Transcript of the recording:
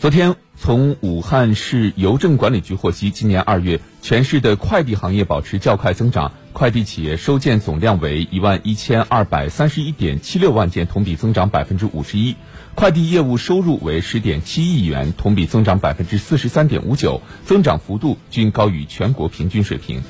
昨天从武汉市邮政管理局获悉今年二月全市的快递行业保持较快增长快递企业收件总量为一万一千二百三十一点七六万件同比增长百分之五十一快递业务收入为十点七亿元同比增长百分之四十三点五九增长幅度均高于全国平均水平。